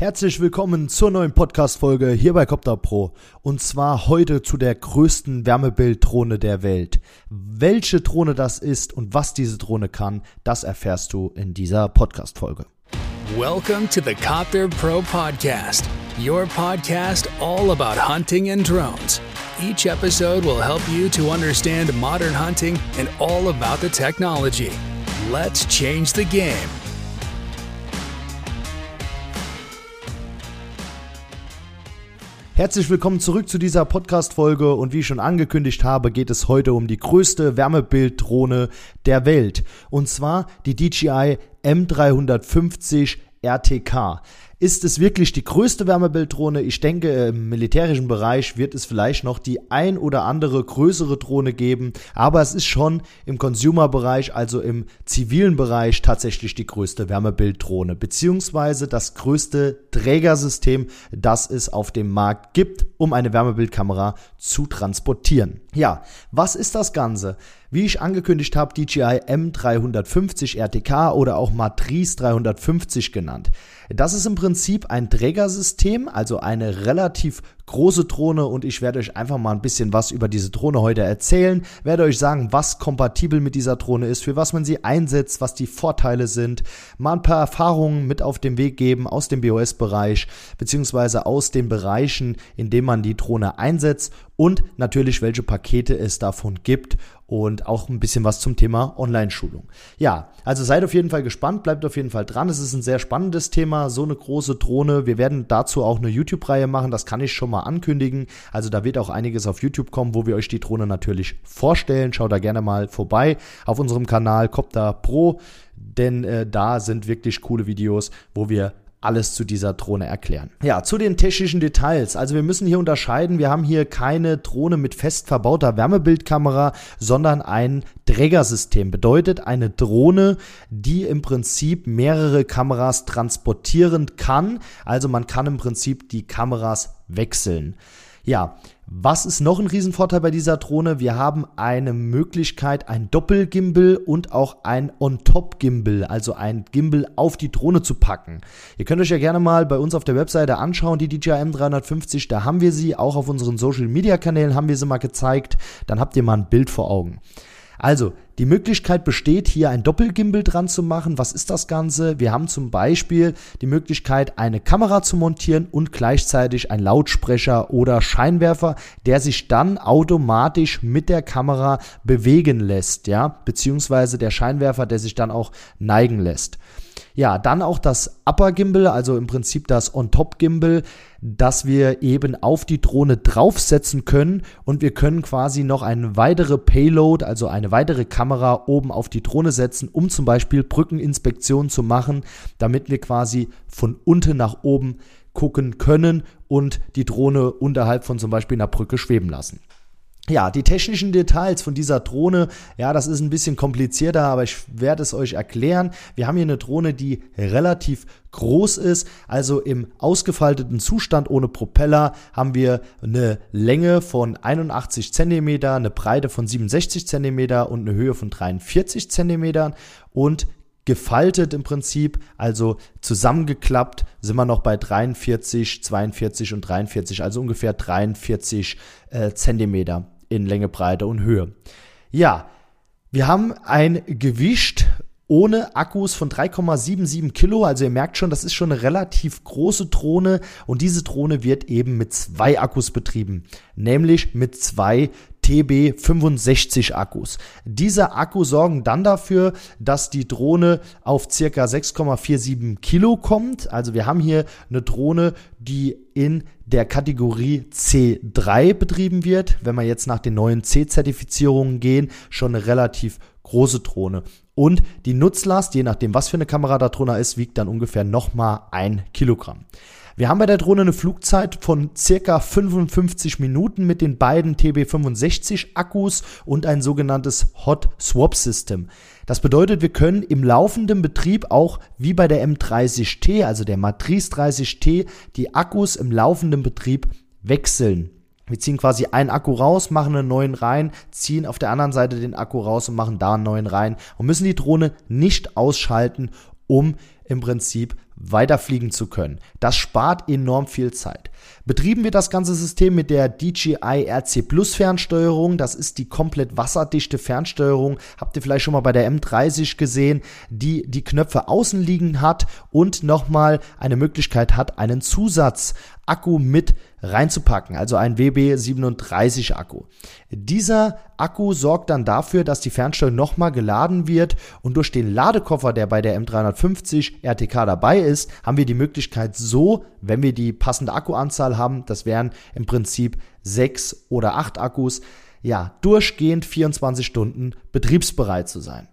Herzlich willkommen zur neuen Podcast-Folge hier bei Copter Pro. Und zwar heute zu der größten Wärmebilddrohne der Welt. Welche Drohne das ist und was diese Drohne kann, das erfährst du in dieser Podcast-Folge. Welcome to the Copter Pro Podcast, your podcast all about hunting and drones. Each episode will help you to understand modern hunting and all about the technology. Let's change the game. Herzlich willkommen zurück zu dieser Podcast-Folge und wie ich schon angekündigt habe, geht es heute um die größte Wärmebilddrohne der Welt. Und zwar die DJI M350 RTK. Ist es wirklich die größte Wärmebilddrohne? Ich denke, im militärischen Bereich wird es vielleicht noch die ein oder andere größere Drohne geben, aber es ist schon im Consumer-Bereich, also im zivilen Bereich, tatsächlich die größte Wärmebilddrohne, beziehungsweise das größte Trägersystem, das es auf dem Markt gibt, um eine Wärmebildkamera zu transportieren. Ja, was ist das Ganze? Wie ich angekündigt habe, DJI M350 RTK oder auch Matrice 350 genannt. Das ist im Prinzip ein Trägersystem, also eine relativ große Drohne. Und ich werde euch einfach mal ein bisschen was über diese Drohne heute erzählen, werde euch sagen, was kompatibel mit dieser Drohne ist, für was man sie einsetzt, was die Vorteile sind, mal ein paar Erfahrungen mit auf den Weg geben aus dem BOS-Bereich, beziehungsweise aus den Bereichen, in denen man die Drohne einsetzt. Und natürlich, welche Pakete es davon gibt und auch ein bisschen was zum Thema Online-Schulung. Ja, also seid auf jeden Fall gespannt, bleibt auf jeden Fall dran. Es ist ein sehr spannendes Thema, so eine große Drohne. Wir werden dazu auch eine YouTube-Reihe machen, das kann ich schon mal ankündigen. Also da wird auch einiges auf YouTube kommen, wo wir euch die Drohne natürlich vorstellen. Schaut da gerne mal vorbei auf unserem Kanal Copter Pro, denn äh, da sind wirklich coole Videos, wo wir alles zu dieser Drohne erklären. Ja, zu den technischen Details. Also wir müssen hier unterscheiden, wir haben hier keine Drohne mit fest verbauter Wärmebildkamera, sondern ein Trägersystem. Bedeutet eine Drohne, die im Prinzip mehrere Kameras transportieren kann. Also man kann im Prinzip die Kameras wechseln. Ja, was ist noch ein Riesenvorteil bei dieser Drohne? Wir haben eine Möglichkeit, ein Doppelgimbal und auch ein On-Top-Gimbal, also ein Gimbal auf die Drohne zu packen. Ihr könnt euch ja gerne mal bei uns auf der Webseite anschauen, die DJI M350, da haben wir sie, auch auf unseren Social-Media-Kanälen haben wir sie mal gezeigt, dann habt ihr mal ein Bild vor Augen. Also, die Möglichkeit besteht, hier ein Doppelgimbal dran zu machen. Was ist das Ganze? Wir haben zum Beispiel die Möglichkeit, eine Kamera zu montieren und gleichzeitig ein Lautsprecher oder Scheinwerfer, der sich dann automatisch mit der Kamera bewegen lässt, ja, beziehungsweise der Scheinwerfer, der sich dann auch neigen lässt. Ja, dann auch das Upper Gimbal, also im Prinzip das On-Top Gimbal, das wir eben auf die Drohne draufsetzen können und wir können quasi noch eine weitere Payload, also eine weitere Kamera oben auf die Drohne setzen, um zum Beispiel Brückeninspektionen zu machen, damit wir quasi von unten nach oben gucken können und die Drohne unterhalb von zum Beispiel einer Brücke schweben lassen. Ja, die technischen Details von dieser Drohne, ja, das ist ein bisschen komplizierter, aber ich werde es euch erklären. Wir haben hier eine Drohne, die relativ groß ist, also im ausgefalteten Zustand ohne Propeller haben wir eine Länge von 81 cm, eine Breite von 67 cm und eine Höhe von 43 cm und gefaltet im Prinzip, also zusammengeklappt, sind wir noch bei 43, 42 und 43, also ungefähr 43 äh, Zentimeter in Länge, Breite und Höhe. Ja, wir haben ein Gewicht ohne Akkus von 3,77 Kilo. Also ihr merkt schon, das ist schon eine relativ große Drohne und diese Drohne wird eben mit zwei Akkus betrieben, nämlich mit zwei TB65 Akkus. Diese Akkus sorgen dann dafür, dass die Drohne auf circa 6,47 Kilo kommt. Also wir haben hier eine Drohne, die in der Kategorie C3 betrieben wird. Wenn wir jetzt nach den neuen C-Zertifizierungen gehen, schon eine relativ große Drohne. Und die Nutzlast, je nachdem, was für eine Kamera da drunter ist, wiegt dann ungefähr nochmal ein Kilogramm. Wir haben bei der Drohne eine Flugzeit von circa 55 Minuten mit den beiden TB65 Akkus und ein sogenanntes Hot Swap System. Das bedeutet, wir können im laufenden Betrieb auch wie bei der M30T, also der Matrice 30T, die Akkus im laufenden Betrieb wechseln. Wir ziehen quasi einen Akku raus, machen einen neuen rein, ziehen auf der anderen Seite den Akku raus und machen da einen neuen rein und müssen die Drohne nicht ausschalten, um im Prinzip weiterfliegen zu können. Das spart enorm viel Zeit. Betrieben wird das ganze System mit der DJI RC Plus Fernsteuerung. Das ist die komplett wasserdichte Fernsteuerung. Habt ihr vielleicht schon mal bei der M30 gesehen, die die Knöpfe außen liegen hat und nochmal eine Möglichkeit hat, einen Zusatzakku mit reinzupacken, also ein WB37 Akku. Dieser Akku sorgt dann dafür, dass die Fernsteuerung nochmal geladen wird und durch den Ladekoffer, der bei der M350 RTK dabei ist, haben wir die Möglichkeit so, wenn wir die passende Akkuanzahl haben, das wären im Prinzip sechs oder acht Akkus, ja, durchgehend 24 Stunden betriebsbereit zu sein.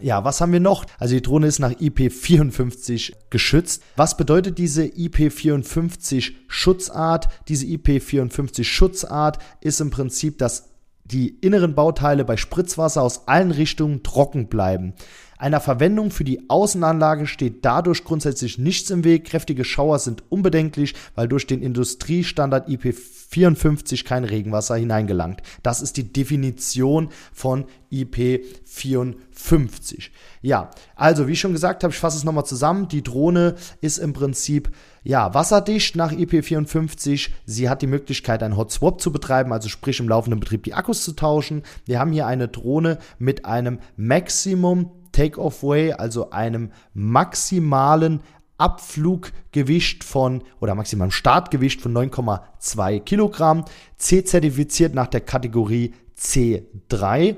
Ja, was haben wir noch? Also die Drohne ist nach IP54 geschützt. Was bedeutet diese IP54 Schutzart? Diese IP54 Schutzart ist im Prinzip, dass die inneren Bauteile bei Spritzwasser aus allen Richtungen trocken bleiben. Einer Verwendung für die Außenanlage steht dadurch grundsätzlich nichts im Weg. Kräftige Schauer sind unbedenklich, weil durch den Industriestandard IP54 kein Regenwasser hineingelangt. Das ist die Definition von IP54. Ja, also wie ich schon gesagt habe, ich fasse es nochmal zusammen. Die Drohne ist im Prinzip ja, wasserdicht nach IP54. Sie hat die Möglichkeit, einen Hot Swap zu betreiben, also sprich im laufenden Betrieb die Akkus zu tauschen. Wir haben hier eine Drohne mit einem Maximum Take-Off-Way, also einem maximalen Abfluggewicht von oder maximalen Startgewicht von 9,2 Kilogramm, C-zertifiziert nach der Kategorie C3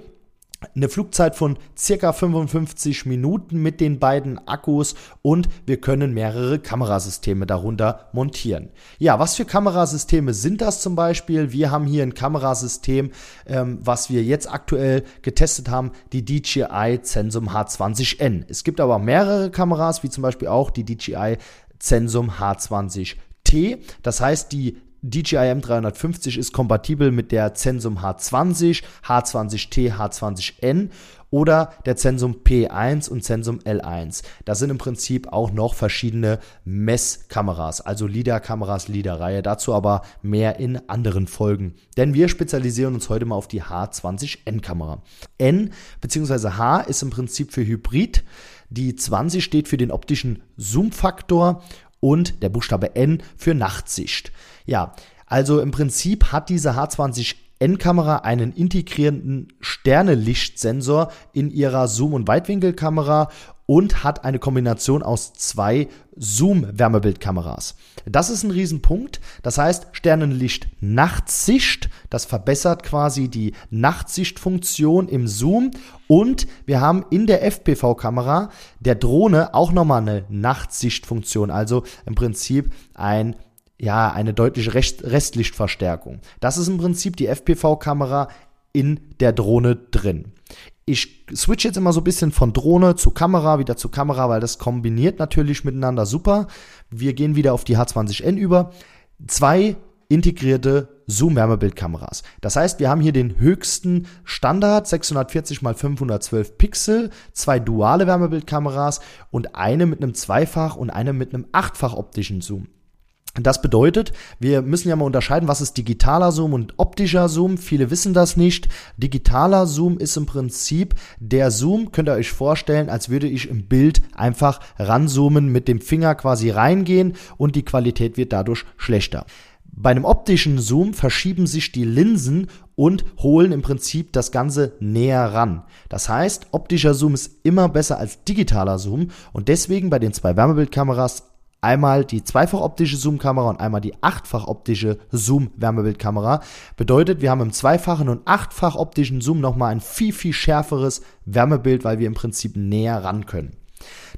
eine Flugzeit von circa 55 Minuten mit den beiden Akkus und wir können mehrere Kamerasysteme darunter montieren. Ja, was für Kamerasysteme sind das zum Beispiel? Wir haben hier ein Kamerasystem, ähm, was wir jetzt aktuell getestet haben, die DJI Zensum H20N. Es gibt aber mehrere Kameras, wie zum Beispiel auch die DJI Zensum H20T. Das heißt, die DJI M350 ist kompatibel mit der Zensum H20, H20T, H20N oder der Zensum P1 und Zensum L1. Das sind im Prinzip auch noch verschiedene Messkameras, also LIDAR-Kameras, LIDAR-Reihe. Dazu aber mehr in anderen Folgen. Denn wir spezialisieren uns heute mal auf die H20N-Kamera. N bzw. H ist im Prinzip für Hybrid. Die 20 steht für den optischen Zoom-Faktor und der Buchstabe N für Nachtsicht. Ja, also im Prinzip hat diese H20N-Kamera einen integrierenden Sternelicht-Sensor in ihrer Zoom- und Weitwinkelkamera und hat eine Kombination aus zwei Zoom-Wärmebildkameras. Das ist ein Riesenpunkt. Das heißt, Sternenlicht-Nachtsicht, das verbessert quasi die Nachtsichtfunktion im Zoom. Und wir haben in der FPV-Kamera der Drohne auch nochmal eine Nachtsichtfunktion, also im Prinzip ein ja, eine deutliche Rest Restlichtverstärkung. Das ist im Prinzip die FPV-Kamera in der Drohne drin. Ich switch jetzt immer so ein bisschen von Drohne zu Kamera, wieder zu Kamera, weil das kombiniert natürlich miteinander super. Wir gehen wieder auf die H20N über. Zwei integrierte Zoom-Wärmebildkameras. Das heißt, wir haben hier den höchsten Standard 640 x 512 Pixel, zwei duale Wärmebildkameras und eine mit einem Zweifach und eine mit einem Achtfach optischen Zoom. Das bedeutet, wir müssen ja mal unterscheiden, was ist digitaler Zoom und optischer Zoom. Viele wissen das nicht. Digitaler Zoom ist im Prinzip der Zoom, könnt ihr euch vorstellen, als würde ich im Bild einfach ranzoomen, mit dem Finger quasi reingehen und die Qualität wird dadurch schlechter. Bei einem optischen Zoom verschieben sich die Linsen und holen im Prinzip das Ganze näher ran. Das heißt, optischer Zoom ist immer besser als digitaler Zoom und deswegen bei den zwei Wärmebildkameras einmal die zweifach optische Zoom-Kamera und einmal die achtfach optische Zoom-Wärmebildkamera. Bedeutet, wir haben im zweifachen und achtfach optischen Zoom nochmal ein viel, viel schärferes Wärmebild, weil wir im Prinzip näher ran können.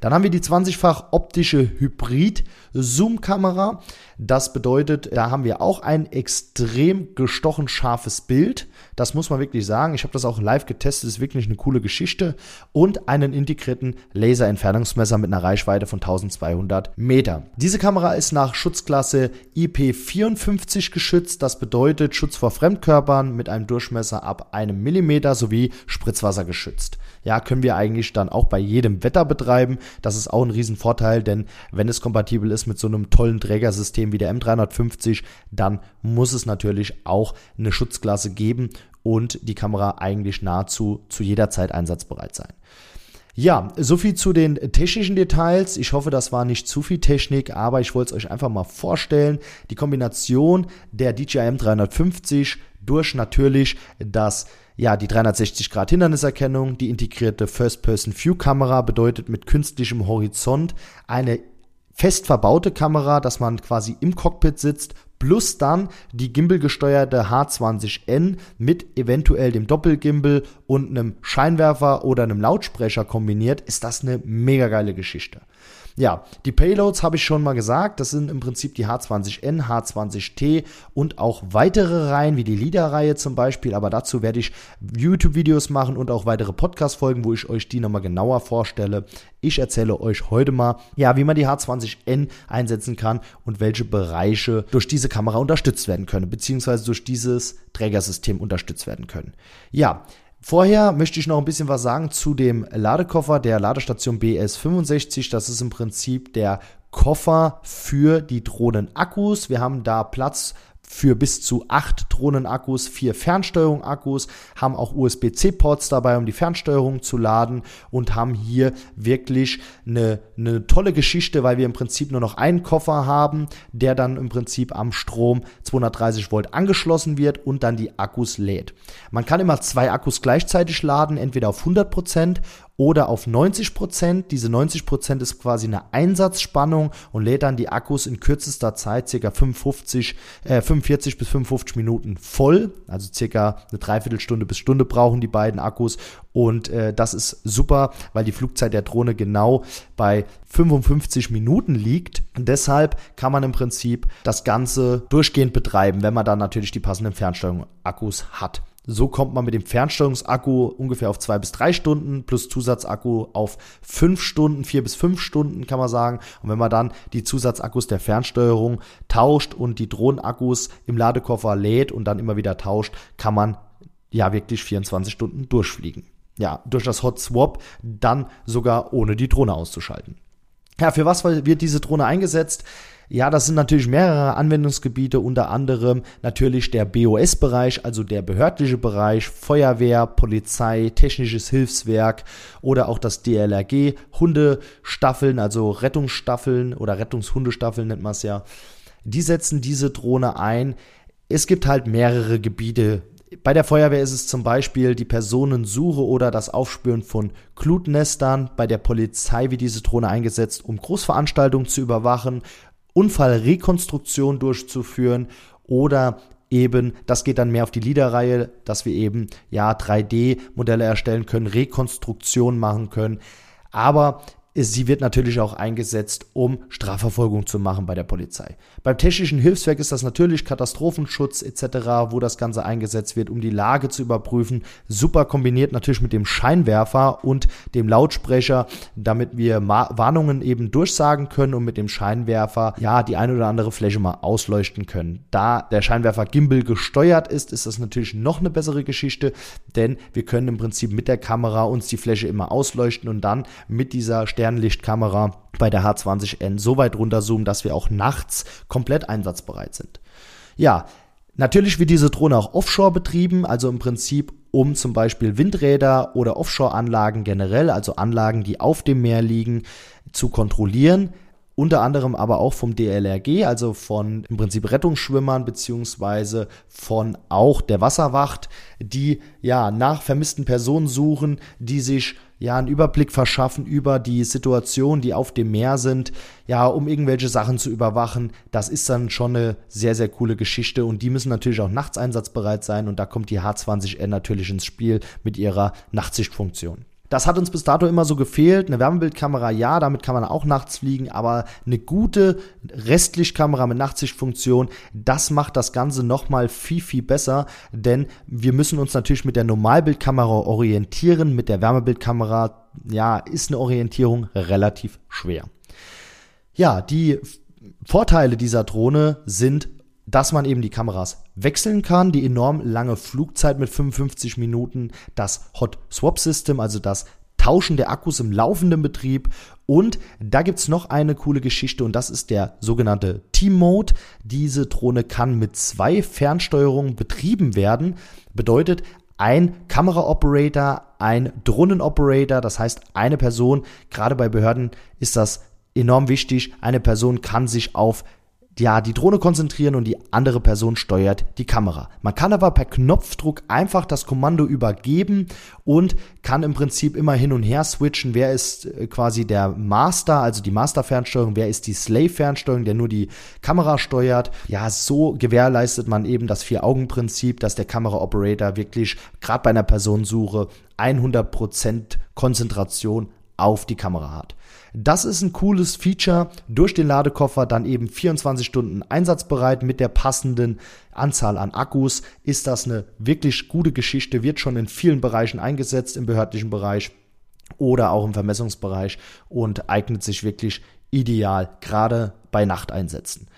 Dann haben wir die 20-fach optische Hybrid-Zoom-Kamera. Das bedeutet, da haben wir auch ein extrem gestochen scharfes Bild. Das muss man wirklich sagen. Ich habe das auch live getestet, ist wirklich eine coole Geschichte. Und einen integrierten Laserentfernungsmesser mit einer Reichweite von 1200 Meter. Diese Kamera ist nach Schutzklasse IP54 geschützt. Das bedeutet Schutz vor Fremdkörpern mit einem Durchmesser ab einem Millimeter sowie Spritzwasser geschützt. Ja, können wir eigentlich dann auch bei jedem Wetter betreiben. Das ist auch ein Riesenvorteil, denn wenn es kompatibel ist mit so einem tollen Trägersystem wie der M350, dann muss es natürlich auch eine Schutzklasse geben und die Kamera eigentlich nahezu zu jeder Zeit einsatzbereit sein. Ja, soviel zu den technischen Details. Ich hoffe, das war nicht zu viel Technik, aber ich wollte es euch einfach mal vorstellen. Die Kombination der DJI M350 durch natürlich das ja, die 360 Grad Hinderniserkennung, die integrierte First-Person-View-Kamera bedeutet mit künstlichem Horizont eine fest verbaute Kamera, dass man quasi im Cockpit sitzt, plus dann die Gimbal-gesteuerte H20N mit eventuell dem Doppelgimbal und einem Scheinwerfer oder einem Lautsprecher kombiniert, ist das eine mega geile Geschichte. Ja, die Payloads habe ich schon mal gesagt. Das sind im Prinzip die H20N, H20T und auch weitere Reihen, wie die LIDAR-Reihe zum Beispiel. Aber dazu werde ich YouTube-Videos machen und auch weitere Podcast-Folgen, wo ich euch die nochmal genauer vorstelle. Ich erzähle euch heute mal, ja, wie man die H20N einsetzen kann und welche Bereiche durch diese Kamera unterstützt werden können, beziehungsweise durch dieses Trägersystem unterstützt werden können. Ja, Vorher möchte ich noch ein bisschen was sagen zu dem Ladekoffer der Ladestation BS65. Das ist im Prinzip der Koffer für die Drohnenakkus. Wir haben da Platz für bis zu acht Drohnenakkus, vier Fernsteuerung-Akkus, haben auch USB-C-Ports dabei, um die Fernsteuerung zu laden und haben hier wirklich eine, eine tolle Geschichte, weil wir im Prinzip nur noch einen Koffer haben, der dann im Prinzip am Strom 230 Volt angeschlossen wird und dann die Akkus lädt. Man kann immer zwei Akkus gleichzeitig laden, entweder auf 100 Prozent oder auf 90 Prozent. Diese 90 Prozent ist quasi eine Einsatzspannung und lädt dann die Akkus in kürzester Zeit, circa 55, äh, 45 bis 55 Minuten voll. Also circa eine Dreiviertelstunde bis Stunde brauchen die beiden Akkus. Und äh, das ist super, weil die Flugzeit der Drohne genau bei 55 Minuten liegt. Und deshalb kann man im Prinzip das Ganze durchgehend betreiben, wenn man dann natürlich die passenden Fernsteuerung-Akkus hat. So kommt man mit dem Fernsteuerungsakku ungefähr auf zwei bis drei Stunden plus Zusatzakku auf fünf Stunden, vier bis fünf Stunden kann man sagen. Und wenn man dann die Zusatzakkus der Fernsteuerung tauscht und die Drohnenakkus im Ladekoffer lädt und dann immer wieder tauscht, kann man ja wirklich 24 Stunden durchfliegen. Ja, durch das Hot Swap dann sogar ohne die Drohne auszuschalten. Ja, für was wird diese Drohne eingesetzt? Ja, das sind natürlich mehrere Anwendungsgebiete, unter anderem natürlich der BOS-Bereich, also der behördliche Bereich, Feuerwehr, Polizei, technisches Hilfswerk oder auch das DLRG, Hundestaffeln, also Rettungsstaffeln oder Rettungshundestaffeln nennt man es ja. Die setzen diese Drohne ein. Es gibt halt mehrere Gebiete, bei der Feuerwehr ist es zum Beispiel die Personensuche oder das Aufspüren von Glutnestern. Bei der Polizei wird diese Drohne eingesetzt, um Großveranstaltungen zu überwachen Unfallrekonstruktion durchzuführen oder eben, das geht dann mehr auf die LIDAR-Reihe, dass wir eben ja 3D-Modelle erstellen können, Rekonstruktion machen können. Aber sie wird natürlich auch eingesetzt, um Strafverfolgung zu machen bei der Polizei. Beim technischen Hilfswerk ist das natürlich Katastrophenschutz etc., wo das Ganze eingesetzt wird, um die Lage zu überprüfen. Super kombiniert natürlich mit dem Scheinwerfer und dem Lautsprecher, damit wir Warnungen eben durchsagen können und mit dem Scheinwerfer ja die eine oder andere Fläche mal ausleuchten können. Da der Scheinwerfer Gimbal gesteuert ist, ist das natürlich noch eine bessere Geschichte, denn wir können im Prinzip mit der Kamera uns die Fläche immer ausleuchten und dann mit dieser Stern Fernlichtkamera bei der H20N so weit runterzoomen, dass wir auch nachts komplett einsatzbereit sind. Ja, natürlich wird diese Drohne auch offshore betrieben, also im Prinzip um zum Beispiel Windräder oder Offshore-Anlagen generell, also Anlagen, die auf dem Meer liegen, zu kontrollieren unter anderem aber auch vom DLRG, also von im Prinzip Rettungsschwimmern beziehungsweise von auch der Wasserwacht, die ja nach vermissten Personen suchen, die sich ja einen Überblick verschaffen über die Situation, die auf dem Meer sind, ja, um irgendwelche Sachen zu überwachen. Das ist dann schon eine sehr, sehr coole Geschichte und die müssen natürlich auch nachts einsatzbereit sein und da kommt die H20N natürlich ins Spiel mit ihrer Nachtsichtfunktion. Das hat uns bis dato immer so gefehlt. Eine Wärmebildkamera, ja, damit kann man auch nachts fliegen, aber eine gute Restlichtkamera mit Nachtsichtfunktion, das macht das Ganze nochmal viel, viel besser, denn wir müssen uns natürlich mit der Normalbildkamera orientieren. Mit der Wärmebildkamera, ja, ist eine Orientierung relativ schwer. Ja, die Vorteile dieser Drohne sind dass man eben die Kameras wechseln kann, die enorm lange Flugzeit mit 55 Minuten, das Hot Swap System, also das Tauschen der Akkus im laufenden Betrieb. Und da gibt es noch eine coole Geschichte und das ist der sogenannte Team Mode. Diese Drohne kann mit zwei Fernsteuerungen betrieben werden. Bedeutet, ein Kameraoperator ein Drohnenoperator, das heißt eine Person, gerade bei Behörden ist das enorm wichtig, eine Person kann sich auf ja, die Drohne konzentrieren und die andere Person steuert die Kamera. Man kann aber per Knopfdruck einfach das Kommando übergeben und kann im Prinzip immer hin und her switchen. Wer ist äh, quasi der Master, also die Master-Fernsteuerung, wer ist die Slave-Fernsteuerung, der nur die Kamera steuert. Ja, so gewährleistet man eben das Vier-Augen-Prinzip, dass der Kamera-Operator wirklich gerade bei einer Personensuche 100% Konzentration auf die Kamera hat. Das ist ein cooles Feature. Durch den Ladekoffer dann eben 24 Stunden einsatzbereit mit der passenden Anzahl an Akkus. Ist das eine wirklich gute Geschichte, wird schon in vielen Bereichen eingesetzt, im behördlichen Bereich oder auch im Vermessungsbereich und eignet sich wirklich ideal, gerade bei Nachteinsätzen.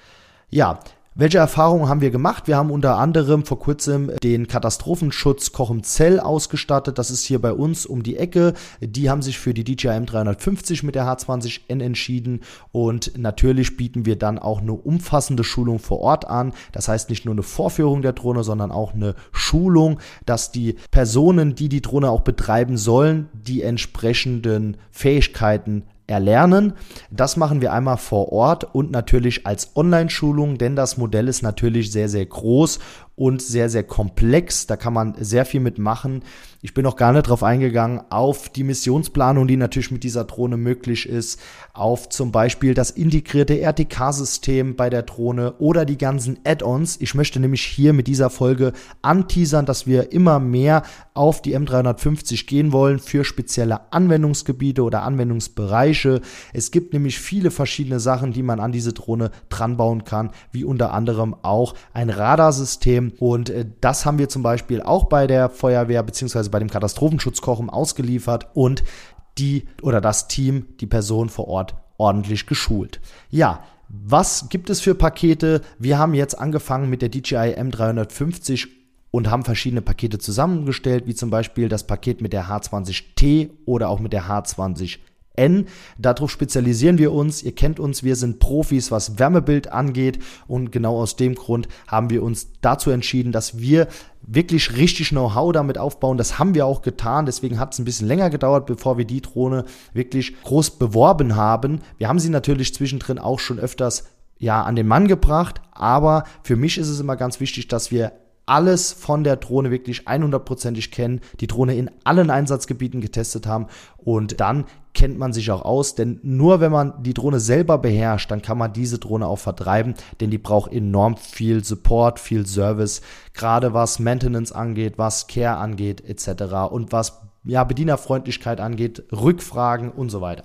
Ja, welche Erfahrungen haben wir gemacht? Wir haben unter anderem vor kurzem den Katastrophenschutz Kochemzell ausgestattet. Das ist hier bei uns um die Ecke. Die haben sich für die DJI M350 mit der H20N entschieden und natürlich bieten wir dann auch eine umfassende Schulung vor Ort an. Das heißt nicht nur eine Vorführung der Drohne, sondern auch eine Schulung, dass die Personen, die die Drohne auch betreiben sollen, die entsprechenden Fähigkeiten erlernen. Das machen wir einmal vor Ort und natürlich als Online-Schulung, denn das Modell ist natürlich sehr, sehr groß und sehr, sehr komplex. Da kann man sehr viel mitmachen. Ich bin noch gar nicht drauf eingegangen, auf die Missionsplanung, die natürlich mit dieser Drohne möglich ist, auf zum Beispiel das integrierte RTK-System bei der Drohne oder die ganzen Add-ons. Ich möchte nämlich hier mit dieser Folge anteasern, dass wir immer mehr auf die M350 gehen wollen für spezielle Anwendungsgebiete oder Anwendungsbereiche. Es gibt nämlich viele verschiedene Sachen, die man an diese Drohne dran bauen kann, wie unter anderem auch ein Radarsystem, und äh, das haben wir zum Beispiel auch bei der Feuerwehr beziehungsweise bei dem Katastrophenschutzkochen ausgeliefert und die oder das Team, die Person vor Ort ordentlich geschult. Ja, was gibt es für Pakete? Wir haben jetzt angefangen mit der DJI M350 und haben verschiedene Pakete zusammengestellt, wie zum Beispiel das Paket mit der H20T oder auch mit der H20 N. Darauf spezialisieren wir uns. Ihr kennt uns, wir sind Profis, was Wärmebild angeht. Und genau aus dem Grund haben wir uns dazu entschieden, dass wir wirklich richtig Know-how damit aufbauen. Das haben wir auch getan. Deswegen hat es ein bisschen länger gedauert, bevor wir die Drohne wirklich groß beworben haben. Wir haben sie natürlich zwischendrin auch schon öfters ja, an den Mann gebracht. Aber für mich ist es immer ganz wichtig, dass wir alles von der Drohne wirklich 100%ig kennen, die Drohne in allen Einsatzgebieten getestet haben und dann kennt man sich auch aus, denn nur wenn man die Drohne selber beherrscht, dann kann man diese Drohne auch vertreiben, denn die braucht enorm viel Support, viel Service, gerade was Maintenance angeht, was Care angeht etc. und was ja, Bedienerfreundlichkeit angeht, Rückfragen und so weiter.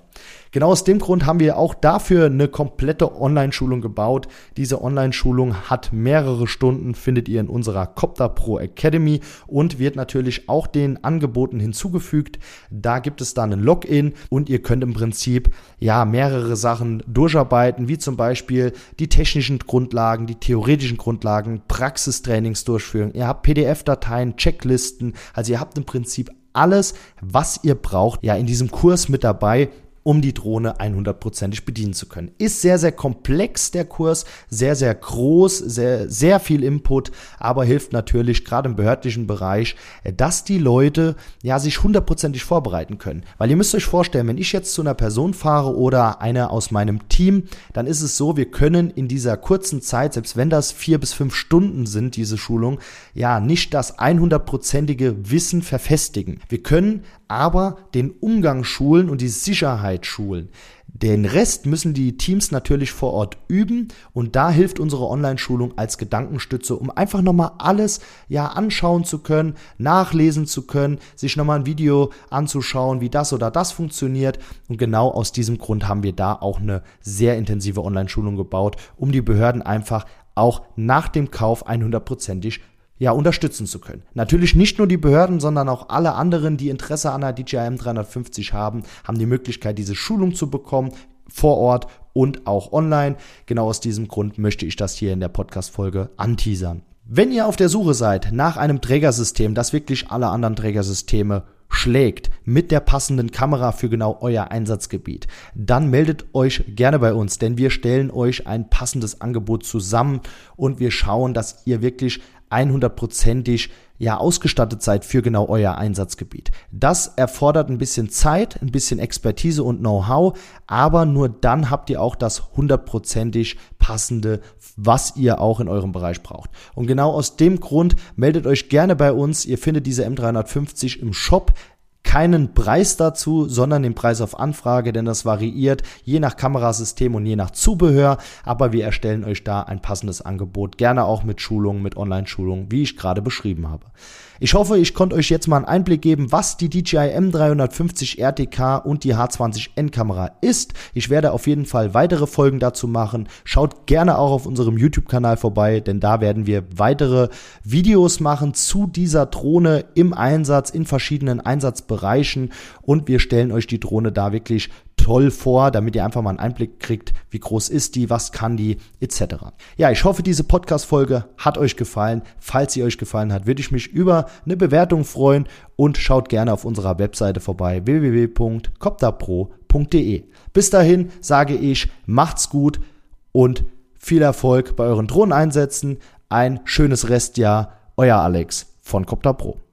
Genau aus dem Grund haben wir auch dafür eine komplette Online-Schulung gebaut. Diese Online-Schulung hat mehrere Stunden, findet ihr in unserer Copter Pro Academy und wird natürlich auch den Angeboten hinzugefügt. Da gibt es dann ein Login und ihr könnt im Prinzip ja mehrere Sachen durcharbeiten, wie zum Beispiel die technischen Grundlagen, die theoretischen Grundlagen, Praxistrainings durchführen. Ihr habt PDF-Dateien, Checklisten, also ihr habt im Prinzip alles, was ihr braucht, ja in diesem Kurs mit dabei um die Drohne 100%ig bedienen zu können. Ist sehr, sehr komplex der Kurs, sehr, sehr groß, sehr, sehr viel Input, aber hilft natürlich gerade im behördlichen Bereich, dass die Leute ja sich hundertprozentig vorbereiten können. Weil ihr müsst euch vorstellen, wenn ich jetzt zu einer Person fahre oder einer aus meinem Team, dann ist es so, wir können in dieser kurzen Zeit, selbst wenn das vier bis fünf Stunden sind, diese Schulung, ja, nicht das 100%ige Wissen verfestigen. Wir können aber den Umgang schulen und die Sicherheit schulen. Den Rest müssen die Teams natürlich vor Ort üben und da hilft unsere Online-Schulung als Gedankenstütze, um einfach nochmal alles ja anschauen zu können, nachlesen zu können, sich nochmal ein Video anzuschauen, wie das oder das funktioniert. Und genau aus diesem Grund haben wir da auch eine sehr intensive Online-Schulung gebaut, um die Behörden einfach auch nach dem Kauf 100%ig ja, unterstützen zu können. Natürlich nicht nur die Behörden, sondern auch alle anderen, die Interesse an der DJI 350 haben, haben die Möglichkeit, diese Schulung zu bekommen, vor Ort und auch online. Genau aus diesem Grund möchte ich das hier in der Podcast-Folge anteasern. Wenn ihr auf der Suche seid nach einem Trägersystem, das wirklich alle anderen Trägersysteme schlägt mit der passenden Kamera für genau euer Einsatzgebiet, dann meldet euch gerne bei uns, denn wir stellen euch ein passendes Angebot zusammen und wir schauen, dass ihr wirklich 100%ig ja ausgestattet seid für genau euer Einsatzgebiet. Das erfordert ein bisschen Zeit, ein bisschen Expertise und Know-how, aber nur dann habt ihr auch das hundertprozentig passende, was ihr auch in eurem Bereich braucht. Und genau aus dem Grund meldet euch gerne bei uns. Ihr findet diese M350 im Shop keinen Preis dazu, sondern den Preis auf Anfrage, denn das variiert je nach Kamerasystem und je nach Zubehör. Aber wir erstellen euch da ein passendes Angebot, gerne auch mit Schulungen, mit Online-Schulungen, wie ich gerade beschrieben habe. Ich hoffe, ich konnte euch jetzt mal einen Einblick geben, was die DJI M350 RTK und die H20N Kamera ist. Ich werde auf jeden Fall weitere Folgen dazu machen. Schaut gerne auch auf unserem YouTube-Kanal vorbei, denn da werden wir weitere Videos machen zu dieser Drohne im Einsatz in verschiedenen Einsatzbereichen und wir stellen euch die Drohne da wirklich toll vor, damit ihr einfach mal einen Einblick kriegt, wie groß ist die, was kann die, etc. Ja, ich hoffe, diese Podcast-Folge hat euch gefallen. Falls sie euch gefallen hat, würde ich mich über eine Bewertung freuen und schaut gerne auf unserer Webseite vorbei www.copterpro.de. Bis dahin sage ich, macht's gut und viel Erfolg bei euren Drohneneinsätzen. Ein schönes Restjahr. Euer Alex von Copter Pro.